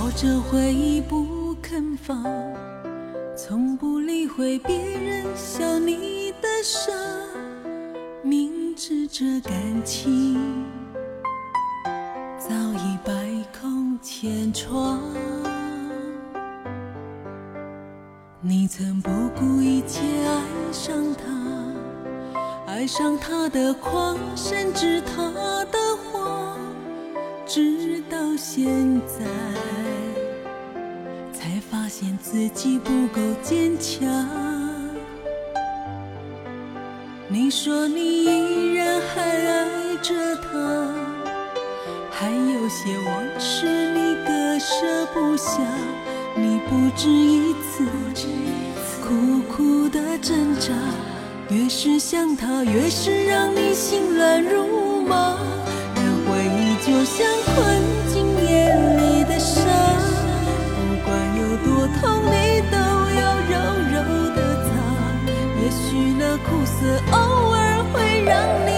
抱着回忆不肯放，从不理会别人笑你的傻，明知这感情早已百孔千疮。你曾不顾一切爱上他，爱上他的狂，甚至他。到现在，才发现自己不够坚强。你说你依然还爱着他，还有些往事你割舍不下。你不止一次苦苦的挣扎，越是想他，越是让你心乱如麻。回忆就像困多痛，你都要柔柔的擦。也许那苦涩偶尔会让你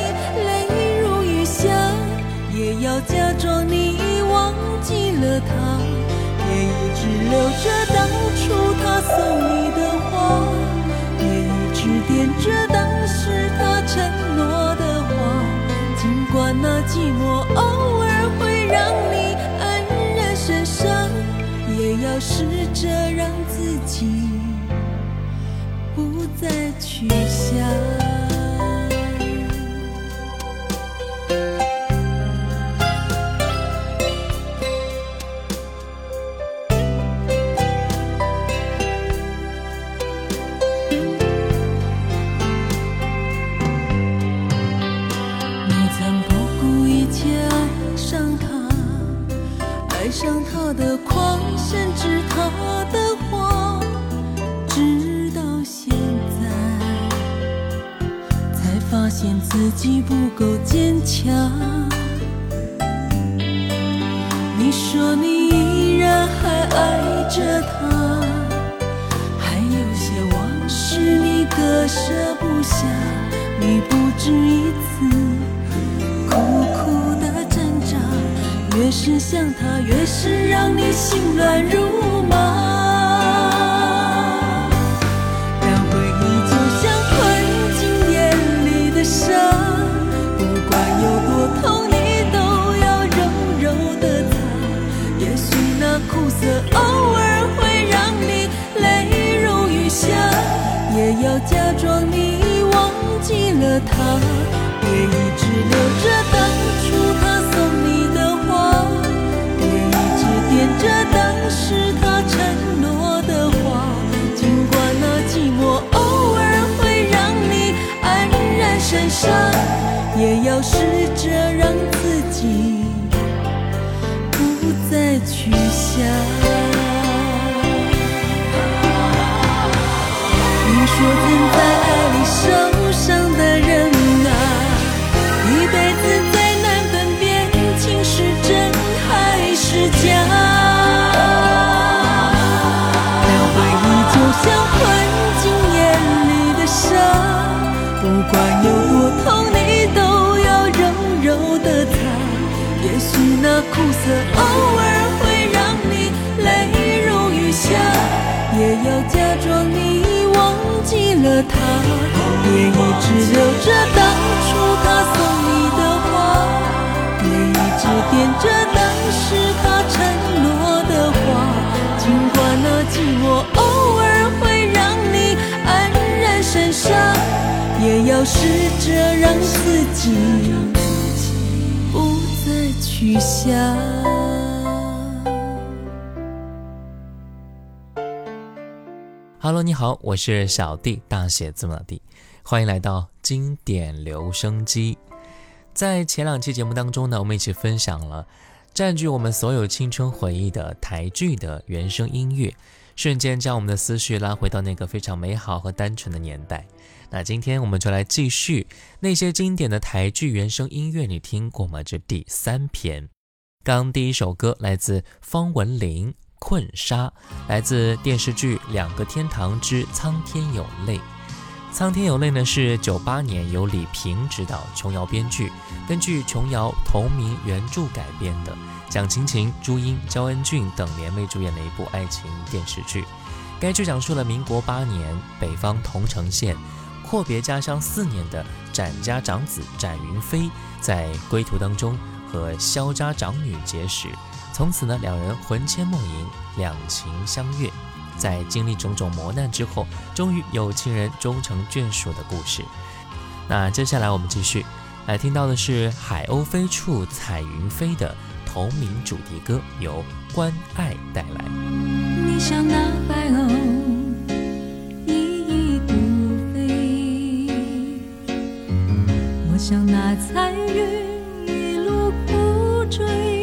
泪如雨下，也要假装你忘记了他，也一直留着当初他送你的花，也一直惦着当时他承诺的话。尽管那寂寞偶尔要试着让自己不再去想。发现自己不够坚强。你说你依然还爱着他，还有些往事你割舍不下。你不止一次苦苦的挣扎，越是想他，越是让你心乱如麻。要假装你忘记了他，别一直留着当初他送你的花，别一直惦着当时他承诺的话。尽管那寂寞偶尔会让你黯然神伤，也要试着让自己不再去想。躲在爱里受伤的人啊，一辈子最难分辨情是真还是假。那回忆就像困进眼里的沙，不管有多痛，你都要柔柔的擦。也许那苦涩偶尔会让你泪如雨下，也要假装你。了他，也一直留着当初他送你的花，也一直惦着当时他承诺的话。尽管那寂寞偶尔会让你黯然神伤，也要试着让自己不再去想。Hello，你好，我是小弟，大写字母的弟，欢迎来到经典留声机。在前两期节目当中呢，我们一起分享了占据我们所有青春回忆的台剧的原声音乐，瞬间将我们的思绪拉回到那个非常美好和单纯的年代。那今天我们就来继续那些经典的台剧原声音乐，你听过吗？这第三篇。刚第一首歌来自方文琳《困沙》，来自电视剧《两个天堂之苍天有泪》。《苍天有泪》呢是九八年由李萍执导，琼瑶编剧，根据琼瑶同名原著改编的，蒋勤勤、朱茵、焦恩俊等联袂主演的一部爱情电视剧。该剧讲述了民国八年北方桐城县阔别家乡四年的展家长子展云飞，在归途当中。和萧家长女结识，从此呢，两人魂牵梦萦，两情相悦。在经历种种磨难之后，终于有情人终成眷属的故事。那接下来我们继续来听到的是《海鸥飞处彩云飞》的同名主题歌，由关爱带来。你像那海鸥，依依不飞；我像那彩云一路不。追，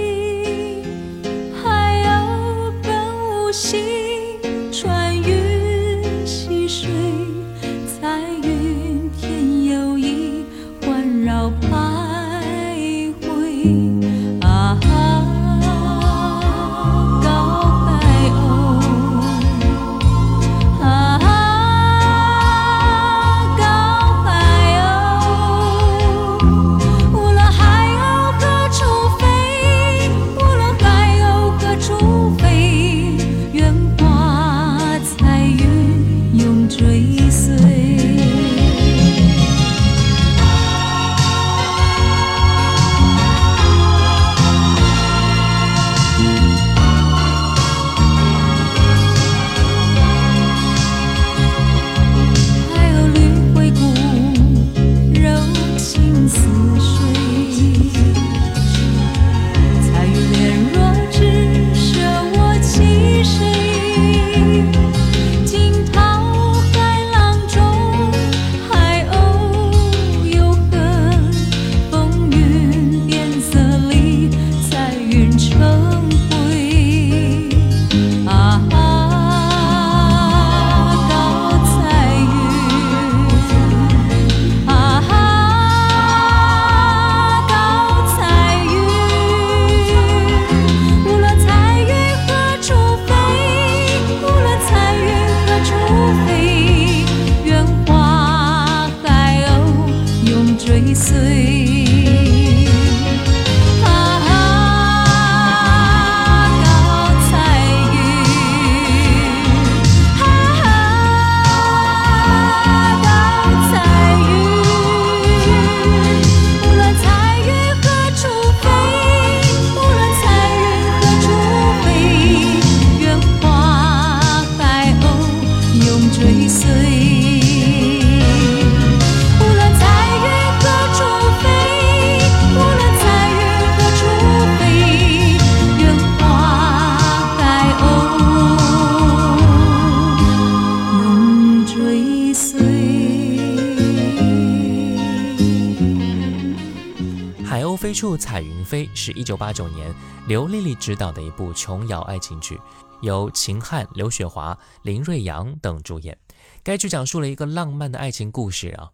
云飞是一九八九年刘丽丽执导的一部琼瑶爱情剧，由秦汉、刘雪华、林瑞阳等主演。该剧讲述了一个浪漫的爱情故事啊。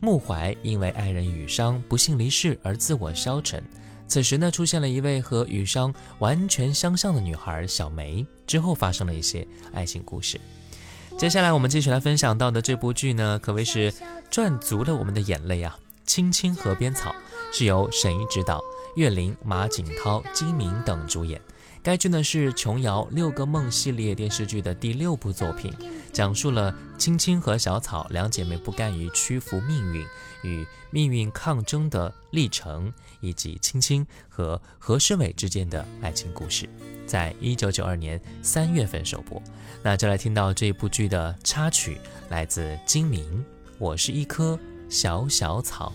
穆怀因为爱人雨商不幸离世而自我消沉，此时呢出现了一位和雨商完全相像的女孩小梅，之后发生了一些爱情故事。接下来我们继续来分享到的这部剧呢，可谓是赚足了我们的眼泪啊！青青河边草。是由沈怡执导，岳林、马景涛、金明等主演。该剧呢是琼瑶《六个梦》系列电视剧的第六部作品，讲述了青青和小草两姐妹不甘于屈服命运，与命运抗争的历程，以及青青和何诗伟之间的爱情故事。在一九九二年三月份首播。那就来听到这部剧的插曲，来自金明，《我是一棵小小草》。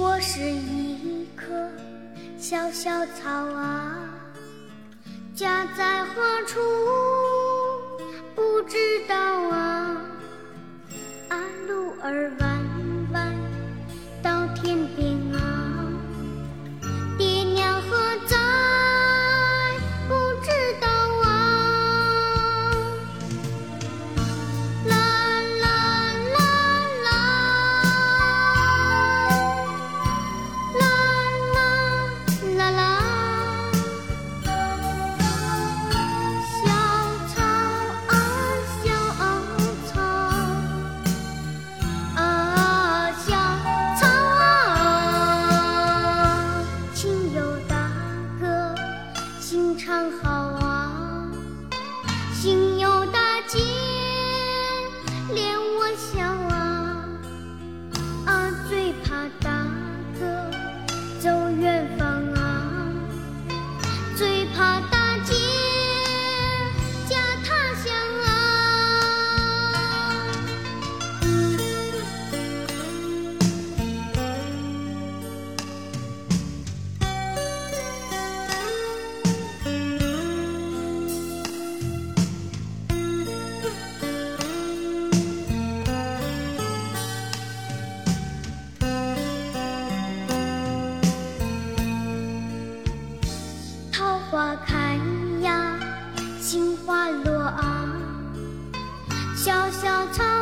我是一棵小小草啊家在何处不知道啊啊路儿弯弯到天边啊小小草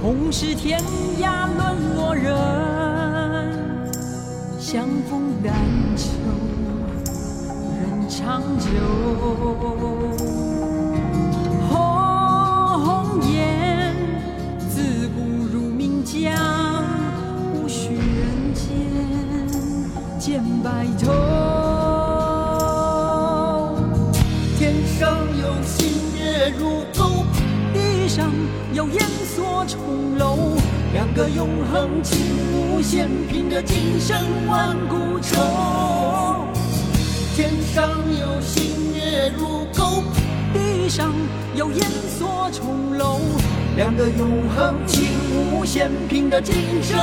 同是天涯沦落人相逢但求人长久红颜自古如名将无需人间见白头。两个永恒情无限，拼着今生万古愁。天上有星月如钩，地上有烟锁重楼，两个永恒情无限，拼着今生。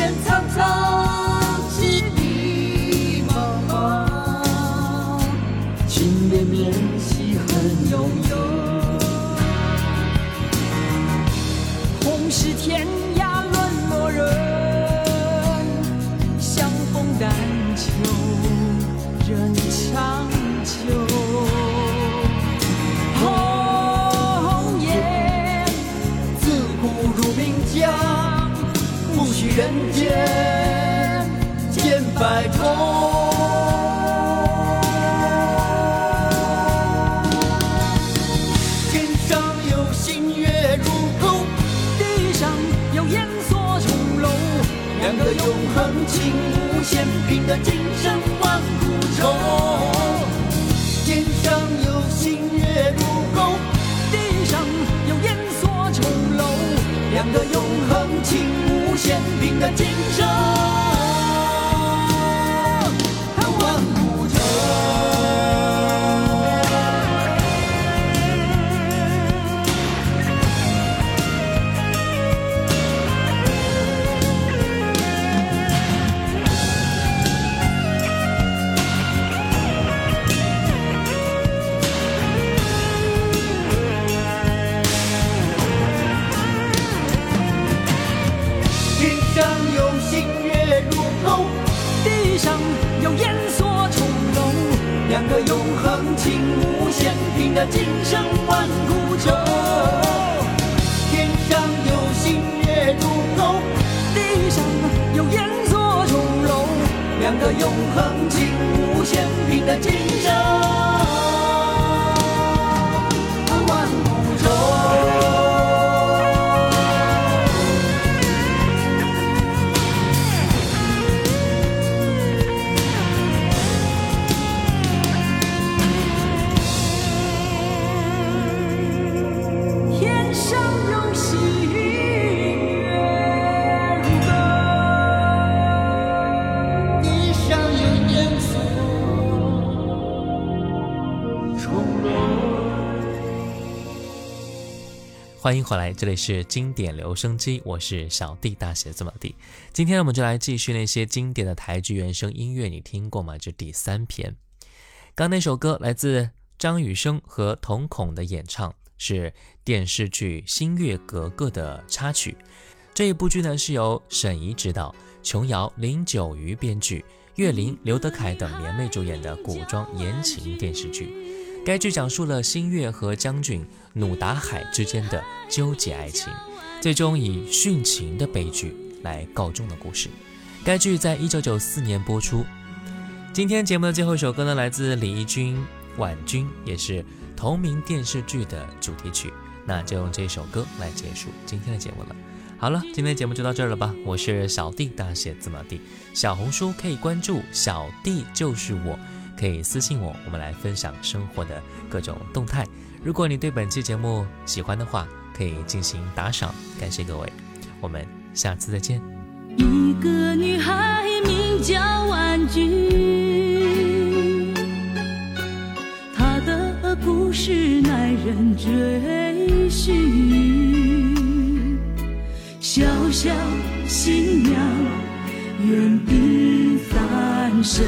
天苍苍，地地茫茫，情绵绵，喜恨悠悠。红是天两个永恒情无限，拼得今生万古愁。天上有星月如钩，地上有烟锁重楼，两个永恒情无限，拼得今生。天上有新月如钩，地上有烟锁重楼，两个永恒情无限，拼得今生万古愁。天上有新月如钩，地上有烟锁重楼，两个永恒情无限，拼得今生。欢迎回来，这里是经典留声机，我是小弟大写字母弟。今天我们就来继续那些经典的台剧原声音乐，你听过吗？这第三篇。刚那首歌来自张雨生和瞳孔的演唱，是电视剧《新月格格》的插曲。这一部剧呢是由沈怡执导，琼瑶、林九瑜编剧，岳林、刘德凯等联袂主演的古装言情电视剧。该剧讲述了新月和将军。努达海之间的纠结爱情，最终以殉情的悲剧来告终的故事。该剧在一九九四年播出。今天节目的最后一首歌呢，来自李翊君《婉君》，也是同名电视剧的主题曲。那就用这首歌来结束今天的节目了。好了，今天的节目就到这儿了吧？我是小弟，大写字母 D，小红书可以关注小弟就是我，可以私信我，我们来分享生活的各种动态。如果你对本期节目喜欢的话，可以进行打赏，感谢各位，我们下次再见。一个女孩名叫婉君，她的故事耐人追寻。小小新娘远避三生，